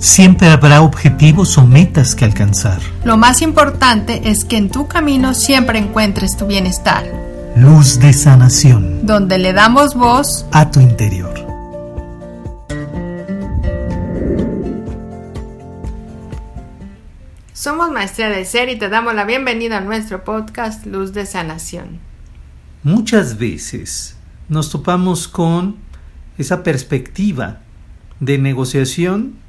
Siempre habrá objetivos o metas que alcanzar. Lo más importante es que en tu camino siempre encuentres tu bienestar. Luz de sanación. Donde le damos voz a tu interior. Somos Maestría de Ser y te damos la bienvenida a nuestro podcast Luz de Sanación. Muchas veces nos topamos con esa perspectiva de negociación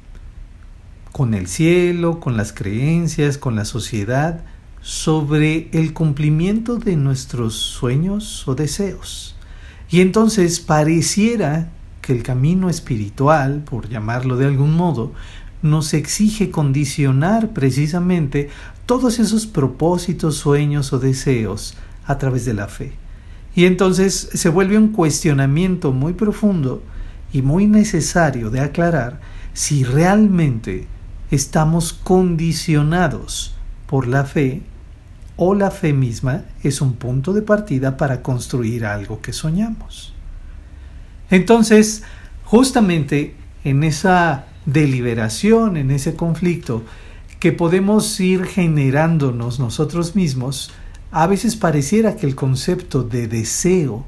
con el cielo, con las creencias, con la sociedad, sobre el cumplimiento de nuestros sueños o deseos. Y entonces pareciera que el camino espiritual, por llamarlo de algún modo, nos exige condicionar precisamente todos esos propósitos, sueños o deseos a través de la fe. Y entonces se vuelve un cuestionamiento muy profundo y muy necesario de aclarar si realmente estamos condicionados por la fe o la fe misma es un punto de partida para construir algo que soñamos. Entonces, justamente en esa deliberación, en ese conflicto que podemos ir generándonos nosotros mismos, a veces pareciera que el concepto de deseo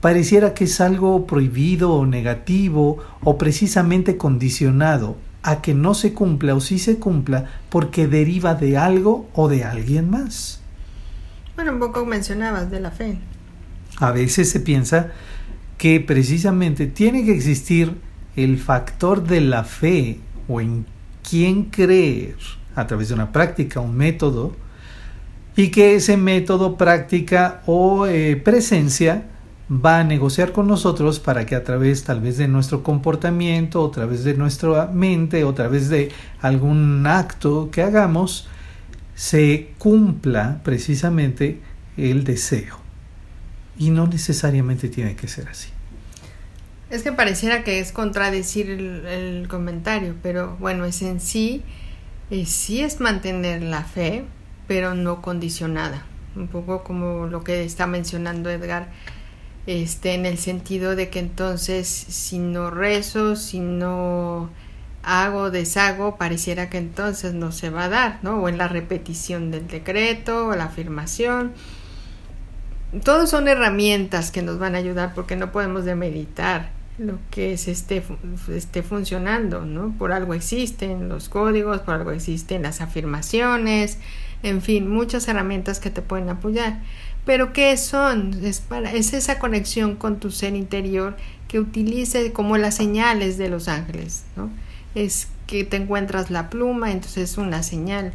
pareciera que es algo prohibido o negativo o precisamente condicionado a que no se cumpla o sí se cumpla porque deriva de algo o de alguien más. Bueno, un poco mencionabas de la fe. A veces se piensa que precisamente tiene que existir el factor de la fe o en quién creer a través de una práctica, un método, y que ese método, práctica o eh, presencia va a negociar con nosotros para que a través tal vez de nuestro comportamiento, a través de nuestra mente, a través de algún acto que hagamos, se cumpla precisamente el deseo. Y no necesariamente tiene que ser así. Es que pareciera que es contradecir el, comentario, pero bueno, es en sí, eh, sí es mantener la fe, pero no condicionada. Un poco como lo que está mencionando Edgar este, en el sentido de que entonces si no rezo, si no hago, deshago, pareciera que entonces no se va a dar, ¿no? O en la repetición del decreto, o la afirmación. Todos son herramientas que nos van a ayudar porque no podemos demeritar lo que es esté, esté funcionando, ¿no? Por algo existen los códigos, por algo existen las afirmaciones, en fin, muchas herramientas que te pueden apoyar. Pero ¿qué son? Es, esa conexión con tu ser interior que utilice como las señales de los ángeles, ¿no? Es que te encuentras la pluma, entonces es una señal.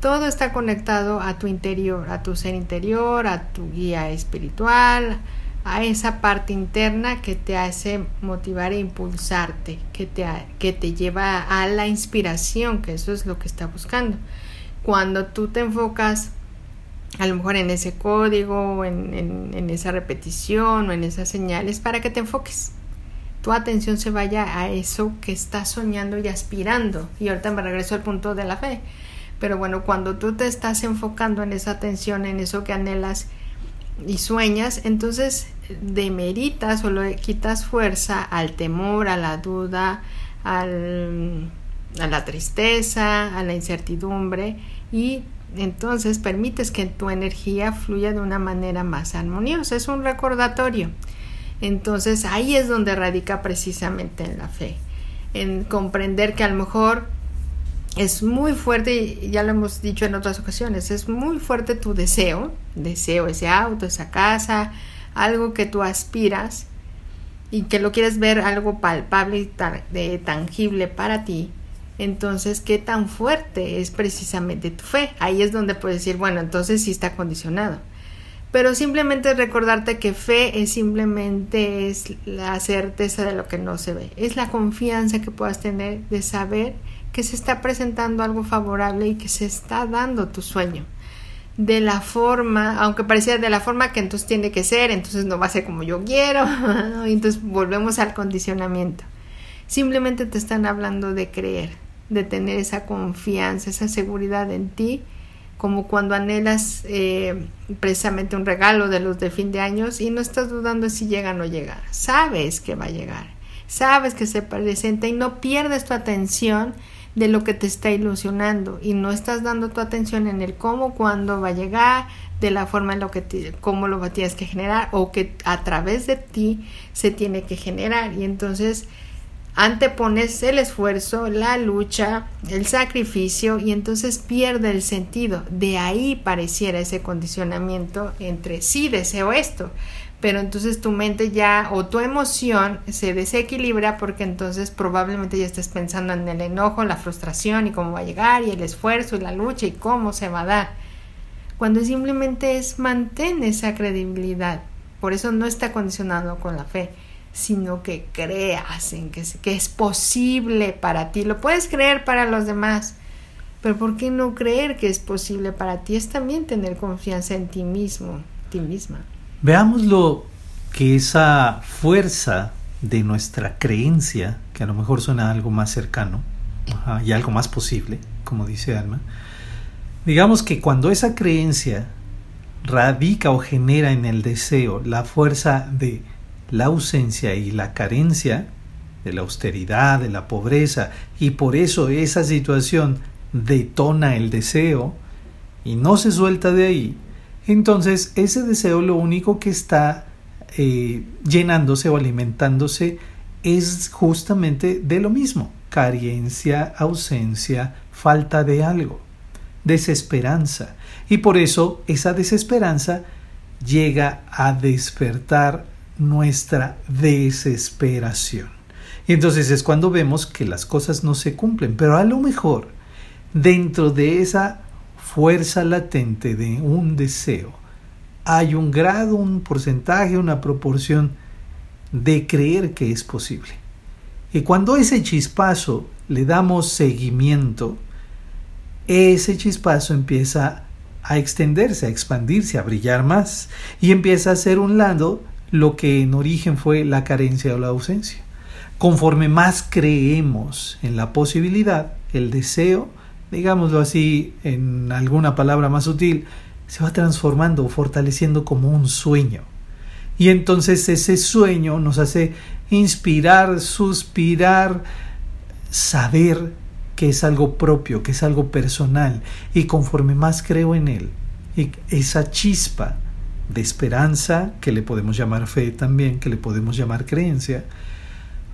Todo está conectado a tu interior, a tu ser interior, a tu guía espiritual, a esa parte interna que te hace motivar e impulsarte, que te, que te lleva a la inspiración, que eso es lo que está buscando. Cuando tú te enfocas a lo mejor en ese código, en, esa repetición o en esas señales para que te enfoques. Tu atención se vaya a eso que estás soñando y aspirando. Y ahorita me regreso al punto de la fe. Pero bueno, cuando tú te estás enfocando en esa atención, en eso que anhelas y sueñas, entonces demeritas o le quitas fuerza al temor, a la duda, a la tristeza, a la incertidumbre y entonces permites que tu energía fluya de una manera más armoniosa. Es un recordatorio. Entonces ahí es donde radica precisamente en la fe, en comprender que a lo mejor es muy fuerte, ya lo hemos dicho en otras ocasiones, es muy fuerte tu deseo, deseo ese auto, esa casa, algo que tú aspiras y que lo quieres ver algo palpable y tangible para ti, entonces, ¿qué tan fuerte es precisamente tu fe? Ahí es donde puedes decir, bueno, entonces sí está condicionado. Pero simplemente recordarte que fe es simplemente es la certeza de lo que no se ve. Es la confianza que puedas tener de saber que se está presentando algo favorable y que se está dando tu sueño. De la forma, aunque pareciera de la forma que entonces tiene que ser, entonces no va a ser como yo quiero. entonces volvemos al condicionamiento. Simplemente te están hablando de creer de tener esa confianza, esa seguridad en ti, como cuando anhelas eh, precisamente un regalo de los de fin de años y no estás dudando si llega o no llega, sabes que va a llegar. sabes que se presenta y no pierdes tu atención de lo que te está ilusionando y no estás dando tu atención en el cómo, cuándo va a llegar, de la forma en lo que cómo lo tienes que generar o que a través de ti se tiene que generar y entonces antepones el esfuerzo, la lucha, el sacrificio y entonces pierde el sentido. De ahí pareciera ese condicionamiento entre sí deseo esto, pero entonces tu mente ya o tu emoción se desequilibra porque entonces probablemente ya estés pensando en el enojo, la frustración y cómo va a llegar y el esfuerzo y la lucha y cómo se va a dar. Cuando simplemente es mantén esa credibilidad. Por eso no está condicionado con la fe sino que creas en que, es posible para ti. Lo puedes creer para los demás, pero ¿por qué no creer que es posible para ti? Es también tener confianza en ti mismo, ti misma. Veámoslo que esa fuerza de nuestra creencia, que a lo mejor suena algo más cercano y algo más posible, como dice Alma, digamos que cuando esa creencia radica o genera en el deseo la fuerza de la ausencia y la carencia, de la austeridad, de la pobreza, y por eso esa situación detona el deseo y no se suelta de ahí, entonces ese deseo lo único que está eh, llenándose o alimentándose es justamente de lo mismo, carencia, ausencia, falta de algo, desesperanza. Y por eso esa desesperanza llega a despertar nuestra desesperación. Y entonces es cuando vemos que las cosas no se cumplen, pero a lo mejor dentro de esa fuerza latente de un deseo hay un grado, un porcentaje, una proporción de creer que es posible. Y cuando ese chispazo le damos seguimiento, ese chispazo empieza a extenderse, a expandirse, a brillar más y empieza a ser un lado lo que en origen fue la carencia o la ausencia. Conforme más creemos en la posibilidad, el deseo, digámoslo así en alguna palabra más sutil, se va transformando fortaleciendo como un sueño. Y entonces ese sueño nos hace inspirar, suspirar, saber que es algo propio, que es algo personal. Y conforme más creo en él, y esa chispa de esperanza, que le podemos llamar fe también, que le podemos llamar creencia,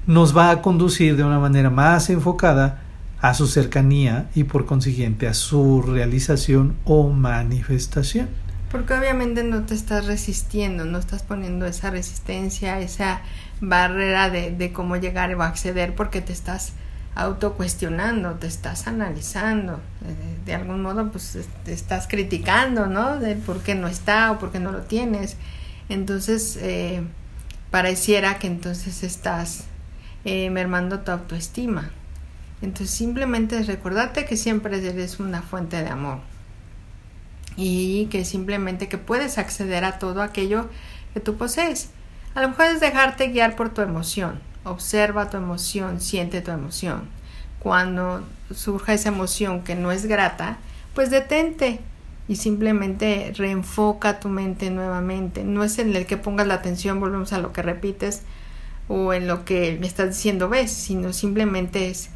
nos va a conducir de una manera más enfocada a su cercanía y por consiguiente a su realización o manifestación. Porque obviamente no te estás resistiendo, no estás poniendo esa resistencia, esa barrera de, de cómo llegar o acceder, porque te estás autocuestionando, te estás analizando, eh, de algún modo pues te estás criticando, ¿no? De por qué no está o por qué no lo tienes. Entonces, eh, pareciera que entonces estás eh, mermando tu autoestima. Entonces, simplemente recordarte que siempre eres una fuente de amor y que simplemente que puedes acceder a todo aquello que tú posees. A lo mejor es dejarte guiar por tu emoción, Observa tu emoción, siente tu emoción. Cuando surja esa emoción que no es grata, pues detente y simplemente reenfoca tu mente nuevamente. No es en el que pongas la atención, volvemos a lo que repites o en lo que me estás diciendo ves, sino simplemente es,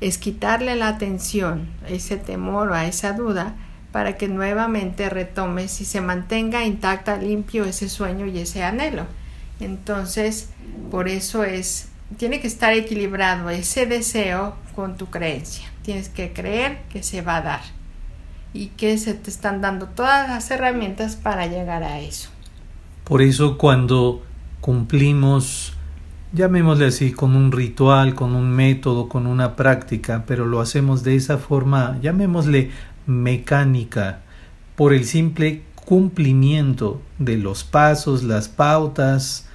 es quitarle la atención ese temor o a esa duda para que nuevamente retomes y se mantenga intacta, limpio ese sueño y ese anhelo. Entonces, por eso es tiene que estar equilibrado ese deseo con tu creencia. Tienes que creer que se va a dar y que se te están dando todas las herramientas para llegar a eso. Por eso cuando cumplimos, llamémosle así, con un ritual, con un método, con una práctica, pero lo hacemos de esa forma, llamémosle mecánica, por el simple cumplimiento de los pasos, las pautas,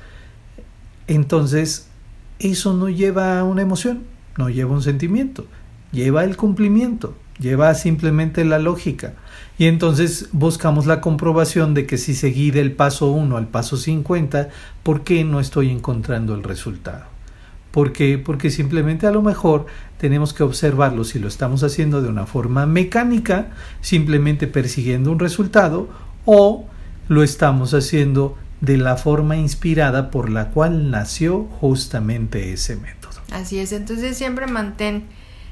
entonces eso no lleva una emoción, no lleva un sentimiento, lleva el cumplimiento, lleva simplemente la lógica. Y entonces buscamos la comprobación de que si seguí del paso 1 al paso 50, ¿por qué no estoy encontrando el resultado? ¿Por qué? Porque simplemente a lo mejor tenemos que observarlo si lo estamos haciendo de una forma mecánica, simplemente persiguiendo un resultado, o lo estamos haciendo de la forma inspirada por la cual nació justamente ese método. Así es, entonces siempre mantén,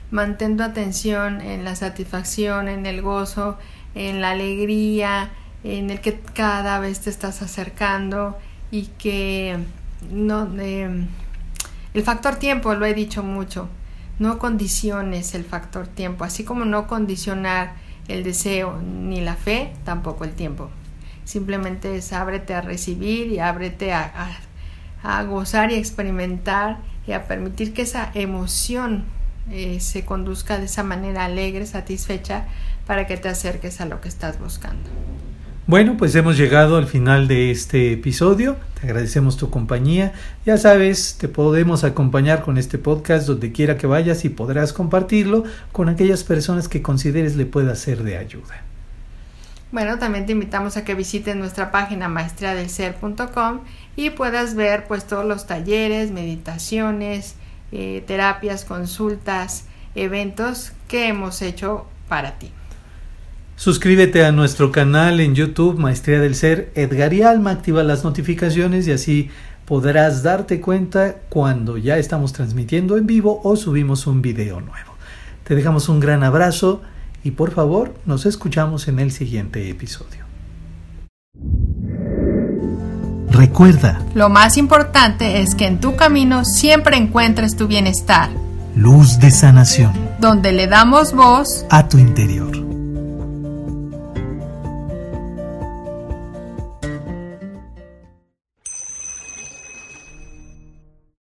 mantén tu atención en la satisfacción, en el gozo, en la alegría, en el que cada vez te estás acercando y que no eh, el factor tiempo lo he dicho mucho no condiciones el factor tiempo así como no condicionar el deseo ni la fe tampoco el tiempo simplemente es ábrete a recibir y ábrete a, a, gozar y experimentar y a permitir que esa emoción eh, se conduzca de esa manera alegre satisfecha para que te acerques a lo que estás buscando bueno, pues hemos llegado al final de este episodio. Te agradecemos tu compañía. Ya sabes, te podemos acompañar con este podcast donde quiera que vayas y podrás compartirlo con aquellas personas que consideres le pueda ser de ayuda. Bueno, también te invitamos a que visites nuestra página maestriadelser.com y puedas ver pues todos los talleres, meditaciones, eh, terapias, consultas, eventos que hemos hecho para ti. Suscríbete a nuestro canal en YouTube Maestría del Ser Edgar y Alma, activa las notificaciones y así podrás darte cuenta cuando ya estamos transmitiendo en vivo o subimos un video nuevo. Te dejamos un gran abrazo y por favor nos escuchamos en el siguiente episodio. Recuerda, lo más importante es que en tu camino siempre encuentres tu bienestar. Luz de sanación. Donde le damos voz a tu interior.